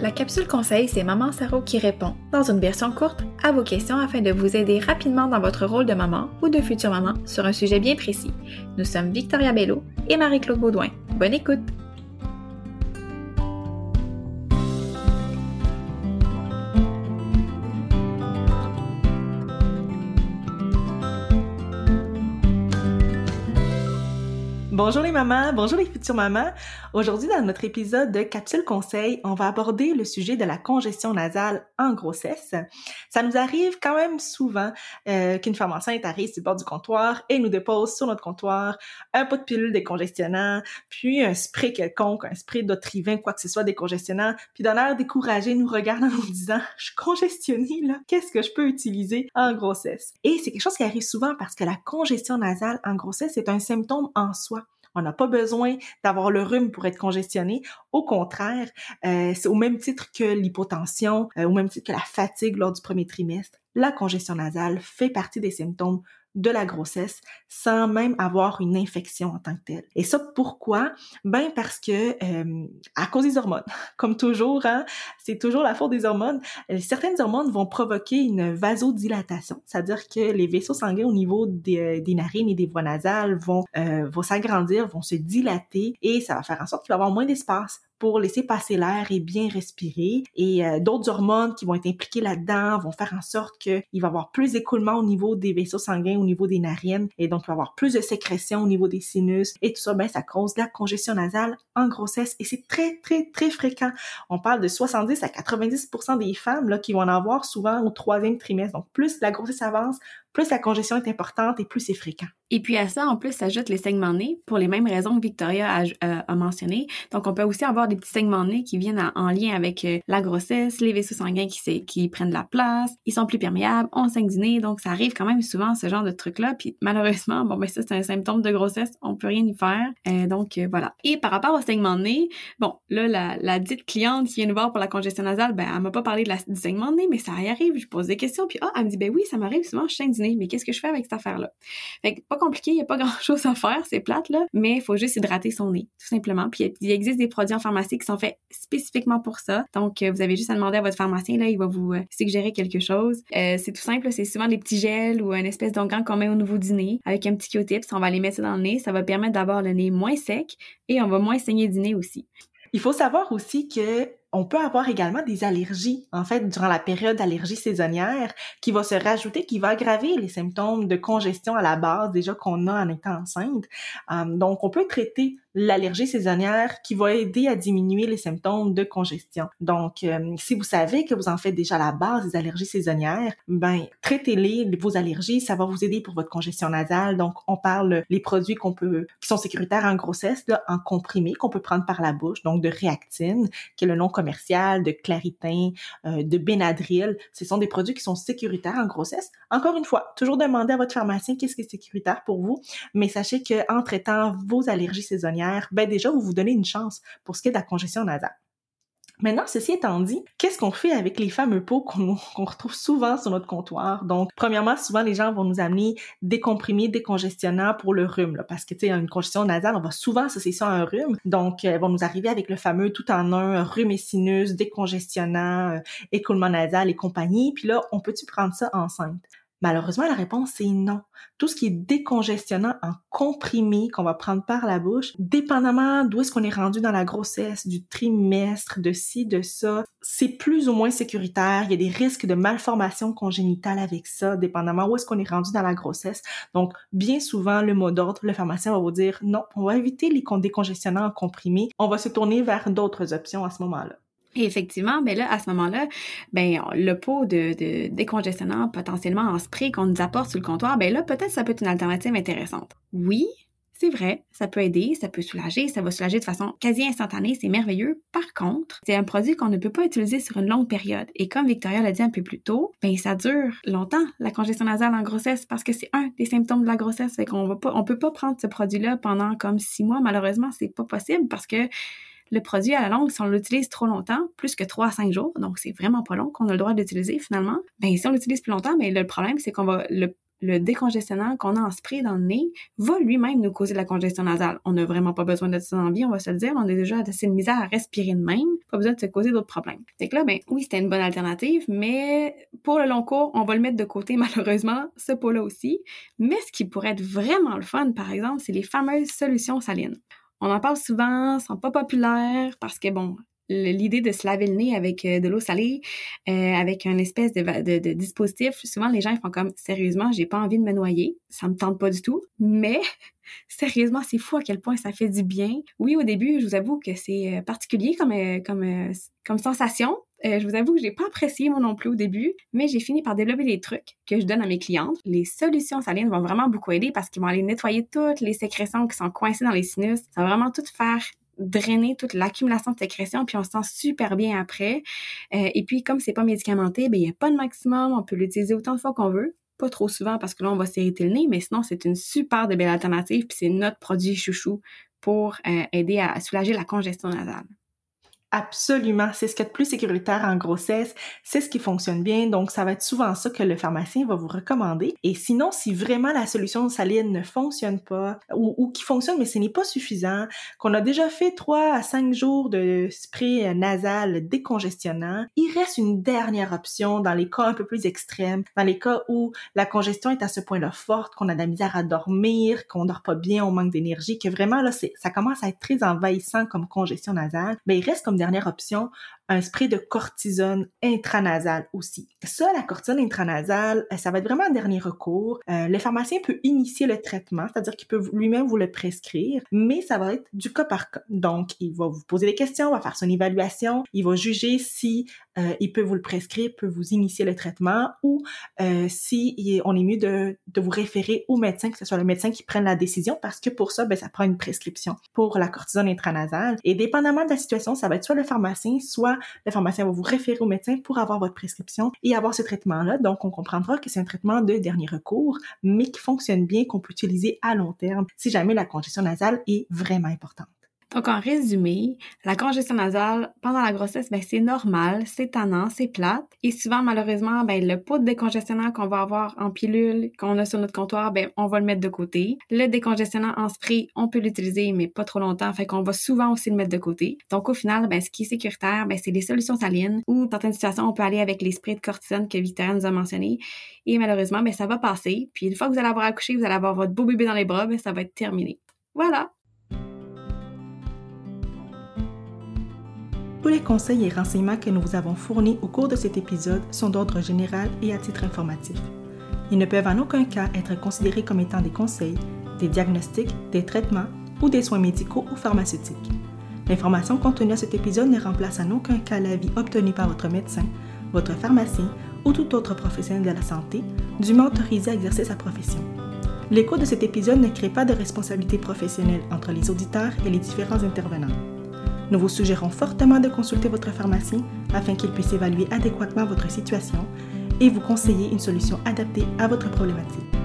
La capsule conseil, c'est Maman Saro qui répond, dans une version courte, à vos questions afin de vous aider rapidement dans votre rôle de maman ou de future maman sur un sujet bien précis. Nous sommes Victoria Bello et Marie-Claude Baudouin. Bonne écoute! Bonjour les mamans, bonjour les futures mamans. Aujourd'hui, dans notre épisode de Capsule Conseil, on va aborder le sujet de la congestion nasale en grossesse. Ça nous arrive quand même souvent euh, qu'une femme enceinte arrive sur le bord du comptoir et nous dépose sur notre comptoir un pot de pilule décongestionnant, puis un spray quelconque, un spray d'otrivin, quoi que ce soit décongestionnant, puis d'un air découragé nous regarde en nous disant « Je suis congestionnée, là, qu'est-ce que je peux utiliser en grossesse? » Et c'est quelque chose qui arrive souvent parce que la congestion nasale en grossesse est un symptôme en soi. On n'a pas besoin d'avoir le rhume pour être congestionné. Au contraire, euh, c'est au même titre que l'hypotension, euh, au même titre que la fatigue lors du premier trimestre. La congestion nasale fait partie des symptômes de la grossesse sans même avoir une infection en tant que telle. Et ça, pourquoi? Ben parce que euh, à cause des hormones, comme toujours, hein, c'est toujours la faute des hormones. Euh, certaines hormones vont provoquer une vasodilatation, c'est-à-dire que les vaisseaux sanguins au niveau des, euh, narines et des voies nasales vont, vont s'agrandir, vont se dilater et ça va faire en sorte qu'il va y avoir moins d'espace pour laisser passer l'air et bien respirer. Et euh, d'autres hormones qui vont être impliquées là-dedans vont faire en sorte qu'il va y avoir plus d'écoulement au niveau des vaisseaux sanguins, au niveau des narines, et donc il va y avoir plus de sécrétion au niveau des sinus. Et tout ça, ben, ça cause la congestion nasale en grossesse. Et c'est très, très, très fréquent. On parle de 70 à 90% des femmes là, qui vont en avoir souvent au troisième trimestre. Donc, plus la grossesse avance, plus la congestion est importante et plus c'est fréquent. Et puis à ça, en plus, s'ajoutent les saignements de nez pour les mêmes raisons que Victoria a, euh, mentionné. Donc, on peut aussi avoir des petits saignements de nez qui viennent en lien avec euh, la grossesse, les vaisseaux sanguins qui, qui prennent de la place, ils sont plus perméables, on saigne nez. Donc, ça arrive quand même souvent, ce genre de truc-là. Puis malheureusement, bon, ben ça, c'est un symptôme de grossesse, on peut rien y faire. Euh, donc, voilà. Et par rapport au saignement de nez, bon, là, la, la, dite cliente qui vient nous voir pour la congestion nasale, ben, elle m'a pas parlé de la, du saignement de nez, mais ça y arrive. Je pose des questions, puis ah, elle me dit, ben oui, ça m'arrive souvent, je saigne mais qu'est-ce que je fais avec cette affaire-là? Fait que pas compliqué, il n'y a pas grand-chose à faire, c'est plate, là, mais il faut juste hydrater son nez, tout simplement. Puis il existe des produits en pharmacie qui sont faits spécifiquement pour ça. Donc, euh, vous avez juste à demander à votre pharmacien, là, il va vous euh, suggérer quelque chose. Euh, c'est tout simple, c'est souvent des petits gels ou une espèce d'onguent qu'on met au niveau du nez avec un petit Q-tip. On va les mettre dans le nez. Ça va permettre d'avoir le nez moins sec et on va moins saigner du nez aussi. Il faut savoir aussi que on peut avoir également des allergies, en fait, durant la période d'allergie saisonnière, qui va se rajouter, qui va aggraver les symptômes de congestion à la base déjà qu'on a en étant enceinte. Euh, donc, on peut traiter l'allergie saisonnière qui va aider à diminuer les symptômes de congestion. Donc, euh, si vous savez que vous en faites déjà la base des allergies saisonnières, ben traitez-les vos allergies, ça va vous aider pour votre congestion nasale. Donc, on parle les produits qu'on peut qui sont sécuritaires en grossesse en comprimé qu'on peut prendre par la bouche, donc de réactine, qui est le nom commercial, de claritin, euh, de Benadryl. Ce sont des produits qui sont sécuritaires en grossesse. Encore une fois, toujours demandez à votre pharmacien qu'est-ce qui est sécuritaire pour vous, mais sachez que en traitant vos allergies saisonnières ben déjà, vous vous donnez une chance pour ce qui est de la congestion nasale. Maintenant, ceci étant dit, qu'est-ce qu'on fait avec les fameux pots qu'on retrouve souvent sur notre comptoir? Donc, premièrement, souvent, les gens vont nous amener des comprimés décongestionnants pour le rhume, parce que, tu sais, une congestion nasale, on va souvent associer ça à un rhume. Donc, ils vont nous arriver avec le fameux tout en un, rhume et sinus, décongestionnant, euh, écoulement nasal et compagnie. Puis là, on peut-tu prendre ça enceinte? Malheureusement, la réponse est non. Tout ce qui est décongestionnant en comprimé qu'on va prendre par la bouche, dépendamment d'où est-ce qu'on est rendu dans la grossesse, du trimestre, de ci, de ça, c'est plus ou moins sécuritaire. Il y a des risques de malformation congénitale avec ça, dépendamment où est-ce qu'on est rendu dans la grossesse. Donc, bien souvent, le mot d'ordre, le pharmacien va vous dire non, on va éviter les décongestionnants en comprimé. On va se tourner vers d'autres options à ce moment-là. Et effectivement, ben là, à ce moment-là, ben le pot de, décongestionnant potentiellement en spray qu'on nous apporte sur le comptoir, ben là, peut-être ça peut être une alternative intéressante. Oui, c'est vrai, ça peut aider, ça peut soulager, ça va soulager de façon quasi instantanée, c'est merveilleux. Par contre, c'est un produit qu'on ne peut pas utiliser sur une longue période. Et comme Victoria l'a dit un peu plus tôt, ben ça dure longtemps la congestion nasale en grossesse parce que c'est un des symptômes de la grossesse. Fait qu'on va pas, on peut pas prendre ce produit-là pendant comme six mois. Malheureusement, c'est pas possible parce que le produit à la longue, si on l'utilise trop longtemps, plus que 3 à 5 jours, donc c'est vraiment pas long qu'on a le droit d'utiliser finalement, ben si on l'utilise plus longtemps, ben le problème c'est qu'on va le décongestionnant qu'on a en spray dans le nez va lui-même nous causer de la congestion nasale. On n'a vraiment pas besoin de ça dans vie, on va se le dire. On est déjà assez de misère à respirer de même. Pas besoin de se causer d'autres problèmes. Fait que là, ben oui, c'était une bonne alternative, mais pour le long cours, on va le mettre de côté malheureusement, ce pot-là aussi. Mais ce qui pourrait être vraiment le fun, par exemple, c'est les fameuses solutions salines. On en parle souvent, sont pas populaires parce que bon, l'idée de se laver le nez avec euh, de l'eau salée, euh, avec un espèce de, dispositif, souvent les gens ils font comme sérieusement, j'ai pas envie de me noyer, ça me tente pas du tout, mais sérieusement, c'est fou à quel point ça fait du bien. Oui, au début, je vous avoue que c'est euh, particulier comme comme comme sensation. Je vous avoue que j'ai pas apprécié moi non plus au début, mais j'ai fini par développer des trucs que je donne à mes clientes. Les solutions salines vont vraiment beaucoup aider parce qu'ils vont aller nettoyer toutes les sécrétions qui sont coincées dans les sinus. Ça va vraiment tout faire drainer toute l'accumulation de sécrétion, puis on se sent super bien après. Euh, et puis, comme c'est pas médicamenté, ben il n'y a pas de maximum, on peut l'utiliser autant de fois qu'on veut. Pas trop souvent parce que là, on va s'irriter le nez, mais sinon, c'est une super de belle alternative, puis c'est notre produit chouchou pour euh, aider à soulager la congestion nasale. Absolument, c'est ce qui est le plus sécuritaire en grossesse, c'est ce qui fonctionne bien, donc ça va être souvent ça que le pharmacien va vous recommander. Et sinon, si vraiment la solution saline ne fonctionne pas, ou, qui fonctionne mais ce n'est pas suffisant, qu'on a déjà fait 3 à 5 jours de spray nasal décongestionnant, il reste une dernière option dans les cas un peu plus extrêmes, dans les cas où la congestion est à ce point-là forte, qu'on a de la misère à dormir, qu'on dort pas bien, on manque d'énergie, que vraiment là, ça commence à être très envahissant comme congestion nasale, mais il reste comme dernière option un spray de cortisone intranasale aussi. Ça, la cortisone intranasale, euh, ça va être vraiment un dernier recours. Euh, le pharmacien peut initier le traitement, c'est-à-dire qu'il peut lui-même vous le prescrire, mais ça va être du cas par cas. Donc, il va vous poser des questions, va faire son évaluation, il va juger si euh, il peut vous le prescrire, peut vous initier le traitement ou si on est mieux de, de, vous référer au médecin, que ce soit le médecin qui prenne la décision, parce que pour ça, ben, ça prend une prescription pour la cortisone intranasale. Et dépendamment de la situation, ça va être soit le pharmacien, soit le pharmacien va vous référer au médecin pour avoir votre prescription et avoir ce traitement-là. Donc, on comprendra que c'est un traitement de dernier recours, mais qui fonctionne bien, qu'on peut utiliser à long terme si jamais la congestion nasale est vraiment importante. Donc, en résumé, la congestion nasale pendant la grossesse, ben, c'est normal, c'est tannant, c'est plate. Et souvent, malheureusement, ben, le pot de décongestionnant qu'on va avoir en pilule, qu'on a sur notre comptoir, ben, on va le mettre de côté. Le décongestionnant en spray, on peut l'utiliser, mais pas trop longtemps, fait qu'on va souvent aussi le mettre de côté. Donc, au final, ben, ce qui est sécuritaire, ben, c'est les solutions salines ou, dans certaines situations, on peut aller avec les sprays de cortisone que Victoria nous a mentionnés. Et malheureusement, ben, ça va passer. Puis, une fois que vous allez avoir accouché, vous allez avoir votre beau bébé dans les bras, ben, ça va être terminé. Voilà! Tous les conseils et renseignements que nous vous avons fournis au cours de cet épisode sont d'ordre général et à titre informatif. Ils ne peuvent en aucun cas être considérés comme étant des conseils, des diagnostics, des traitements ou des soins médicaux ou pharmaceutiques. L'information contenue à cet épisode ne remplace en aucun cas l'avis obtenu par votre médecin, votre pharmacien ou tout autre professionnel de la santé, dûment autorisé à exercer sa profession. L'écho de cet épisode ne crée pas de responsabilité professionnelle entre les auditeurs et les différents intervenants. Nous vous suggérons fortement de consulter votre pharmacien afin qu'il puisse évaluer adéquatement votre situation et vous conseiller une solution adaptée à votre problématique.